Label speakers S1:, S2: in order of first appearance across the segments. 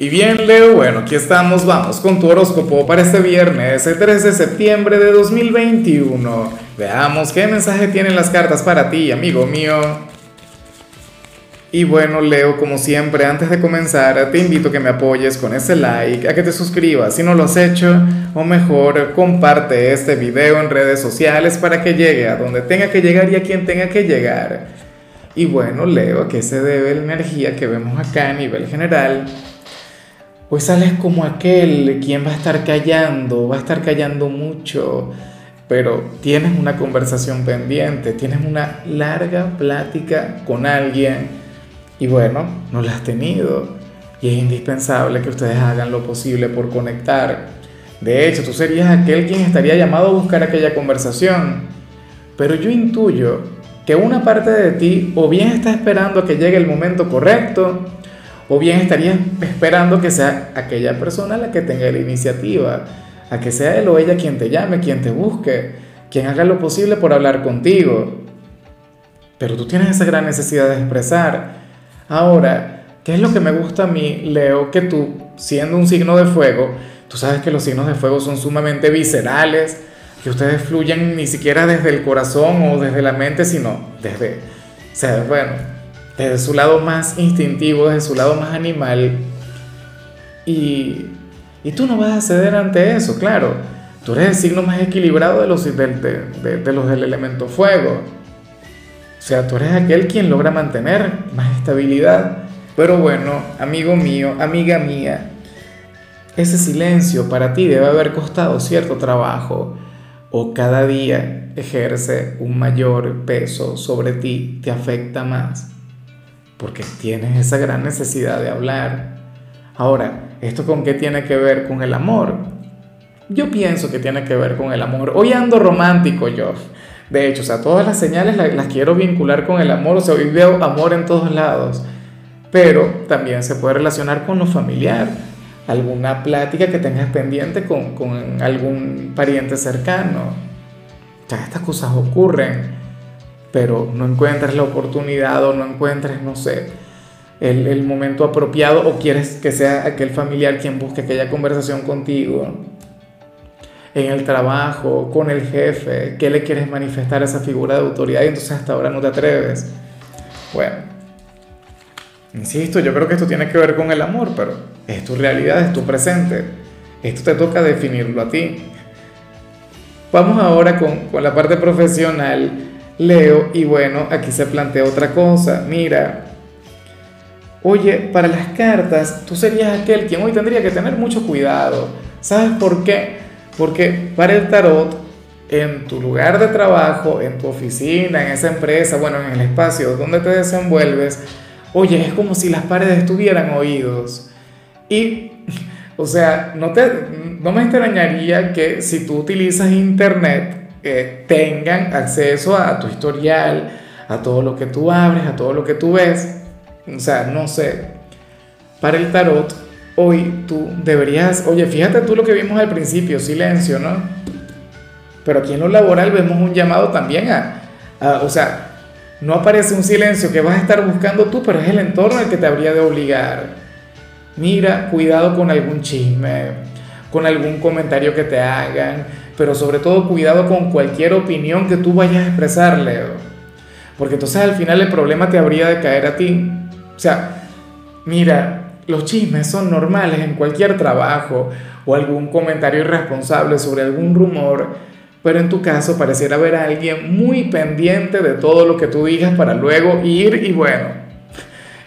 S1: Y bien, Leo, bueno, aquí estamos, vamos con tu horóscopo para este viernes, el 3 de septiembre de 2021. Veamos qué mensaje tienen las cartas para ti, amigo mío. Y bueno, Leo, como siempre, antes de comenzar, te invito a que me apoyes con ese like, a que te suscribas si no lo has hecho, o mejor, comparte este video en redes sociales para que llegue a donde tenga que llegar y a quien tenga que llegar. Y bueno, Leo, ¿a qué se debe la energía que vemos acá a nivel general? Pues sales como aquel quien va a estar callando, va a estar callando mucho, pero tienes una conversación pendiente, tienes una larga plática con alguien y bueno, no la has tenido y es indispensable que ustedes hagan lo posible por conectar. De hecho, tú serías aquel quien estaría llamado a buscar aquella conversación, pero yo intuyo que una parte de ti o bien está esperando a que llegue el momento correcto, o bien estarías esperando que sea aquella persona la que tenga la iniciativa, a que sea él o ella quien te llame, quien te busque, quien haga lo posible por hablar contigo. Pero tú tienes esa gran necesidad de expresar. Ahora, ¿qué es lo que me gusta a mí, Leo? Que tú, siendo un signo de fuego, tú sabes que los signos de fuego son sumamente viscerales, que ustedes fluyen ni siquiera desde el corazón o desde la mente, sino desde, o sea, bueno, desde su lado más instintivo, desde su lado más animal. Y, y tú no vas a ceder ante eso, claro. Tú eres el signo más equilibrado de los, de, de, los del elemento fuego. O sea, tú eres aquel quien logra mantener más estabilidad. Pero bueno, amigo mío, amiga mía, ese silencio para ti debe haber costado cierto trabajo o cada día ejerce un mayor peso sobre ti, te afecta más porque tienes esa gran necesidad de hablar. Ahora, ¿esto con qué tiene que ver con el amor? Yo pienso que tiene que ver con el amor. Hoy ando romántico yo. De hecho, o sea, todas las señales las, quiero vincular con el amor, o sea, hoy veo amor en todos lados. Pero también se puede relacionar con lo familiar, alguna plática que tengas pendiente con, con algún pariente cercano. O sea, estas cosas ocurren pero no encuentres la oportunidad o no encuentres, no sé, el, el, momento apropiado o quieres que sea aquel familiar quien busque aquella conversación contigo, en el trabajo, con el jefe, ¿qué le quieres manifestar a esa figura de autoridad y entonces hasta ahora no te atreves? Bueno, insisto, yo creo que esto tiene que ver con el amor, pero es tu realidad, es tu presente. Esto te toca definirlo a ti. Vamos ahora con, con la parte profesional Leo, y bueno, aquí se plantea otra cosa. Mira, oye, para las cartas, tú serías aquel quien hoy tendría que tener mucho cuidado. ¿Sabes por qué? Porque para el tarot, en tu lugar de trabajo, en tu oficina, en esa empresa, bueno, en el espacio donde te desenvuelves, oye, es como si las paredes tuvieran oídos. Y, o sea, no, te, no me extrañaría que si tú utilizas internet, tengan acceso a tu historial, a todo lo que tú abres, a todo lo que tú ves. O sea, no sé. Para el tarot, hoy tú deberías, oye, fíjate tú lo que vimos al principio, silencio, ¿no? Pero aquí en lo laboral vemos un llamado también a, a o sea, no aparece un silencio que vas a estar buscando tú, pero es el entorno el que te habría de obligar. Mira, cuidado con algún chisme, con algún comentario que te hagan, pero sobre todo cuidado con cualquier opinión que tú vayas a expresar, Leo. Porque entonces al final el problema te habría de caer a ti. O sea, mira, los chismes son normales en cualquier trabajo o algún comentario irresponsable sobre algún rumor, pero en tu caso pareciera haber a alguien muy pendiente de todo lo que tú digas para luego ir y bueno,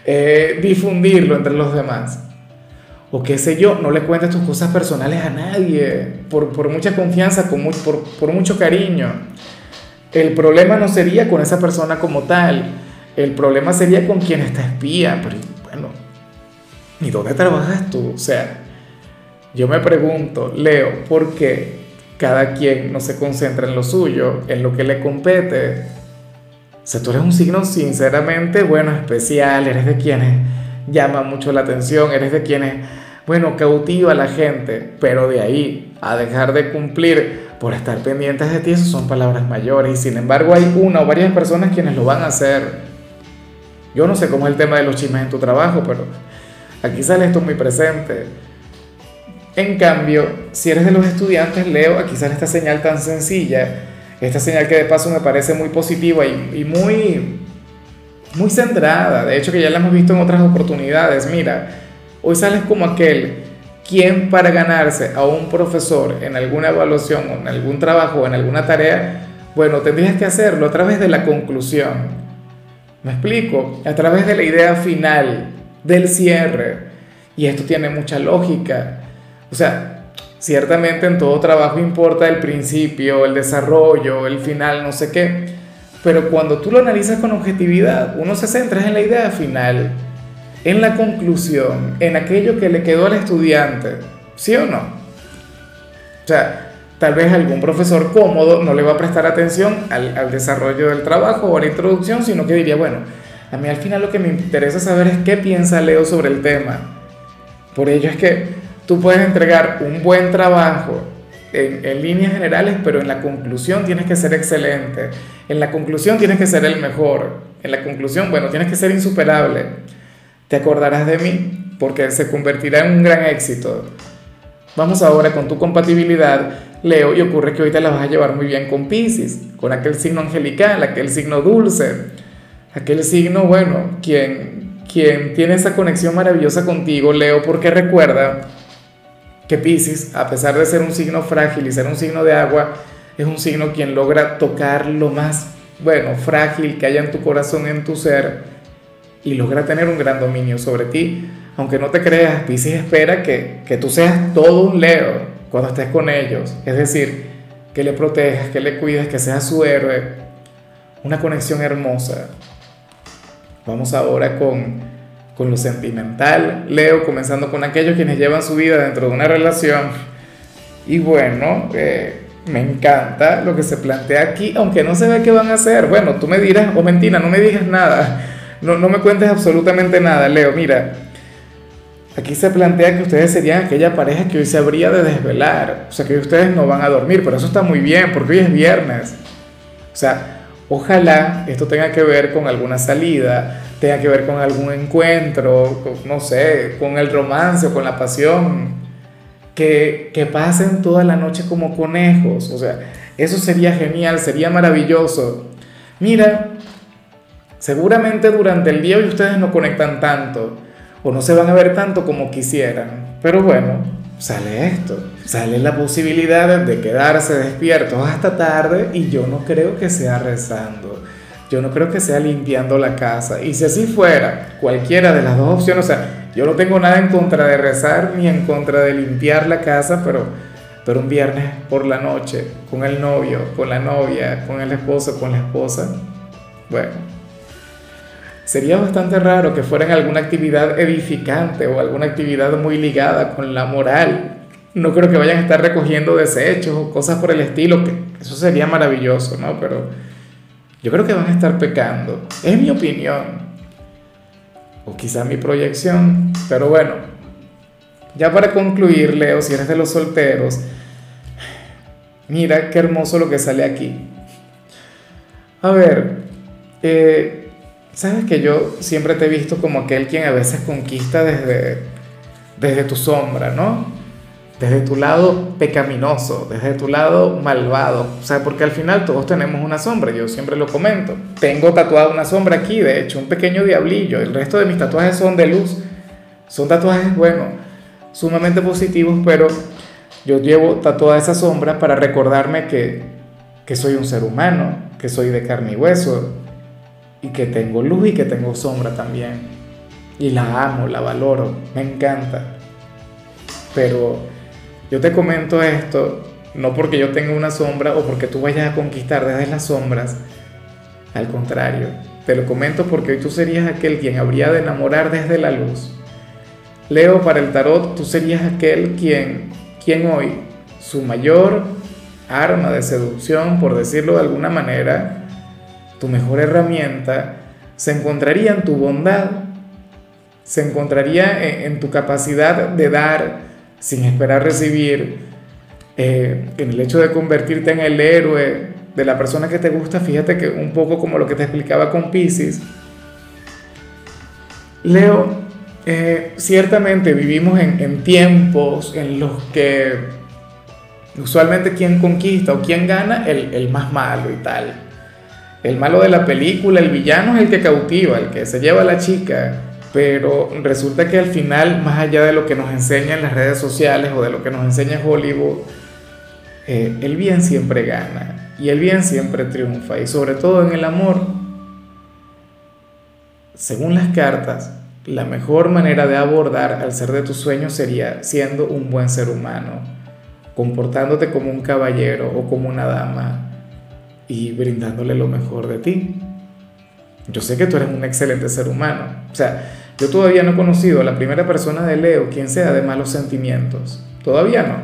S1: eh, difundirlo entre los demás o qué sé yo, no le cuentes tus cosas personales a nadie, por, mucha confianza, con por, por mucho cariño. El problema no sería con esa persona como tal, el problema sería con quien está espía, pero bueno, ¿y dónde trabajas tú? O sea, yo me pregunto, Leo, ¿por qué cada quien no se concentra en lo suyo, en lo que le compete? O sea, tú eres un signo sinceramente, bueno, especial, eres de quienes llama mucho la atención, eres de quienes bueno, cautiva a la gente, pero de ahí a dejar de cumplir por estar pendientes de ti, eso son palabras mayores. Y sin embargo hay una o varias personas quienes lo van a hacer. Yo no sé cómo es el tema de los chismes en tu trabajo, pero Aquí sale esto muy presente. En cambio, si eres de los estudiantes, Leo, aquí sale esta señal tan sencilla, esta señal que de paso me parece muy positiva y, muy, muy centrada, de hecho que ya la hemos visto en otras oportunidades. Mira, hoy sales como aquel quien para ganarse a un profesor en alguna evaluación o en algún trabajo o en alguna tarea, bueno, tendrías que hacerlo a través de la conclusión. ¿Me explico? A través de la idea final, del cierre. Y esto tiene mucha lógica. O sea, ciertamente en todo trabajo importa el principio, el desarrollo, el final, no sé qué. Pero cuando tú lo analizas con objetividad, uno se centra en la idea final, en la conclusión, en aquello que le quedó al estudiante. ¿Sí o no? O sea, tal vez algún profesor cómodo no le va a prestar atención al, desarrollo del trabajo o a la introducción, sino que diría, bueno, a mí al final lo que me interesa saber es qué piensa Leo sobre el tema. Por ello es que Tú puedes entregar un buen trabajo en, líneas generales, pero en la conclusión tienes que ser excelente. En la conclusión tienes que ser el mejor. En la conclusión, bueno, tienes que ser insuperable. Te acordarás de mí porque se convertirá en un gran éxito. Vamos ahora con tu compatibilidad, Leo, y ocurre que hoy te la vas a llevar muy bien con Pisces, con aquel signo angelical, aquel signo dulce, aquel signo, bueno, quien, quien tiene esa conexión maravillosa contigo, Leo, porque recuerda que Pisces, a pesar de ser un signo frágil y ser un signo de agua, es un signo quien logra tocar lo más, bueno, frágil que haya en tu corazón, en tu ser, y logra tener un gran dominio sobre ti. Aunque no te creas, Pisces espera que, que tú seas todo un Leo cuando estés con ellos. Es decir, que le protejas, que le cuides, que seas su héroe. Una conexión hermosa. Vamos ahora con con lo sentimental, Leo, comenzando con aquellos quienes llevan su vida dentro de una relación. Y bueno, eh, me encanta lo que se plantea aquí, aunque no se ve qué van a hacer. Bueno, tú me dirás, o mentira, no me digas nada, no, no me cuentes absolutamente nada, Leo. Mira, aquí se plantea que ustedes serían aquella pareja que hoy se habría de desvelar, o sea, que ustedes no van a dormir, pero eso está muy bien, porque hoy es viernes. O sea, ojalá esto tenga que ver con alguna salida, tenga que ver con algún encuentro, no sé, con el romance o con la pasión, que, que pasen toda la noche como conejos, o sea, eso sería genial, sería maravilloso. Mira, seguramente durante el día hoy ustedes no conectan tanto, o no se van a ver tanto como quisieran, pero bueno, sale esto, sale la posibilidad de quedarse despiertos hasta tarde y yo no creo que sea rezando. Yo no creo que sea limpiando la casa. Y si así fuera, cualquiera de las dos opciones, o sea, yo no tengo nada en contra de rezar ni en contra de limpiar la casa, pero, pero un viernes por la noche, con el novio, con la novia, con el esposo, con la esposa, bueno, sería bastante raro que fueran alguna actividad edificante o alguna actividad muy ligada con la moral. No creo que vayan a estar recogiendo desechos o cosas por el estilo, eso sería maravilloso, ¿no? Pero yo creo que van a estar pecando. Es mi opinión. O quizá mi proyección. Pero bueno, ya para concluir, Leo, si eres de los solteros, mira qué hermoso lo que sale aquí. A ver, eh, sabes que yo siempre te he visto como aquel quien a veces conquista desde, desde tu sombra, ¿no? desde tu lado pecaminoso, desde tu lado malvado. O sea, porque al final todos tenemos una sombra, yo siempre lo comento. Tengo tatuada una sombra aquí, de hecho, un pequeño diablillo. El resto de mis tatuajes son de luz. Son tatuajes, bueno, sumamente positivos, pero yo llevo tatuada esa sombra para recordarme que, que soy un ser humano, que soy de carne y hueso, y que tengo luz y que tengo sombra también. Y la amo, la valoro, me encanta. Pero yo te comento esto no porque yo tenga una sombra o porque tú vayas a conquistar desde las sombras. Al contrario, te lo comento porque hoy tú serías aquel quien habría de enamorar desde la luz. Leo, para el tarot, tú serías aquel quien, quien hoy, su mayor arma de seducción, por decirlo de alguna manera, tu mejor herramienta, se encontraría en tu bondad, se encontraría en tu capacidad de dar, sin esperar recibir, eh, en el hecho de convertirte en el héroe de la persona que te gusta, fíjate que un poco como lo que te explicaba con Pisces, Leo, eh, ciertamente vivimos en, en tiempos en los que usualmente quien conquista o quien gana, el, el más malo y tal. El malo de la película, el villano es el que cautiva, el que se lleva a la chica, pero resulta que al final, más allá de lo que nos enseñan las redes sociales o de lo que nos enseña Hollywood, eh, el bien siempre gana y el bien siempre triunfa. Y sobre todo en el amor, según las cartas, la mejor manera de abordar al ser de tus sueños sería siendo un buen ser humano, comportándote como un caballero o como una dama y brindándole lo mejor de ti. Yo sé que tú eres un excelente ser humano. O sea, yo todavía no he conocido a la primera persona de Leo quien sea de malos sentimientos. Todavía no.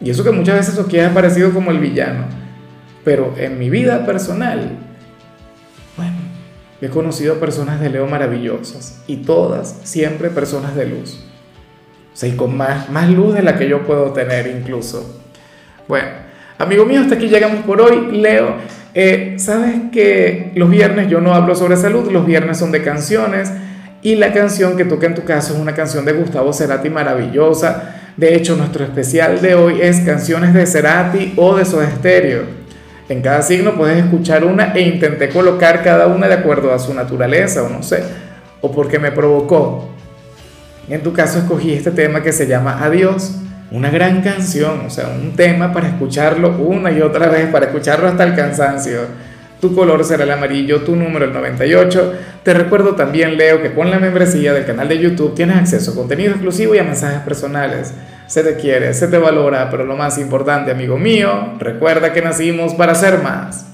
S1: Y eso que muchas veces aquí ha aparecido como el villano. Pero en mi vida personal, bueno, he conocido a personas de Leo maravillosas. Y todas siempre personas de luz. O sea, y con más, más luz de la que yo puedo tener incluso. Bueno, amigo mío, hasta aquí llegamos por hoy. Leo, eh, sabes que los viernes yo no hablo sobre salud, los viernes son de canciones. Y la canción que toca en tu caso es una canción de Gustavo Cerati maravillosa. De hecho, nuestro especial de hoy es canciones de Cerati o de Soda Stereo. En cada signo puedes escuchar una e intenté colocar cada una de acuerdo a su naturaleza o no sé, o porque me provocó. En tu caso escogí este tema que se llama Adiós, una gran canción, o sea, un tema para escucharlo una y otra vez, para escucharlo hasta el cansancio. Tu color será el amarillo, tu número el 98. Te recuerdo también, Leo, que con la membresía del canal de YouTube tienes acceso a contenido exclusivo y a mensajes personales. Se te quiere, se te valora, pero lo más importante, amigo mío, recuerda que nacimos para ser más.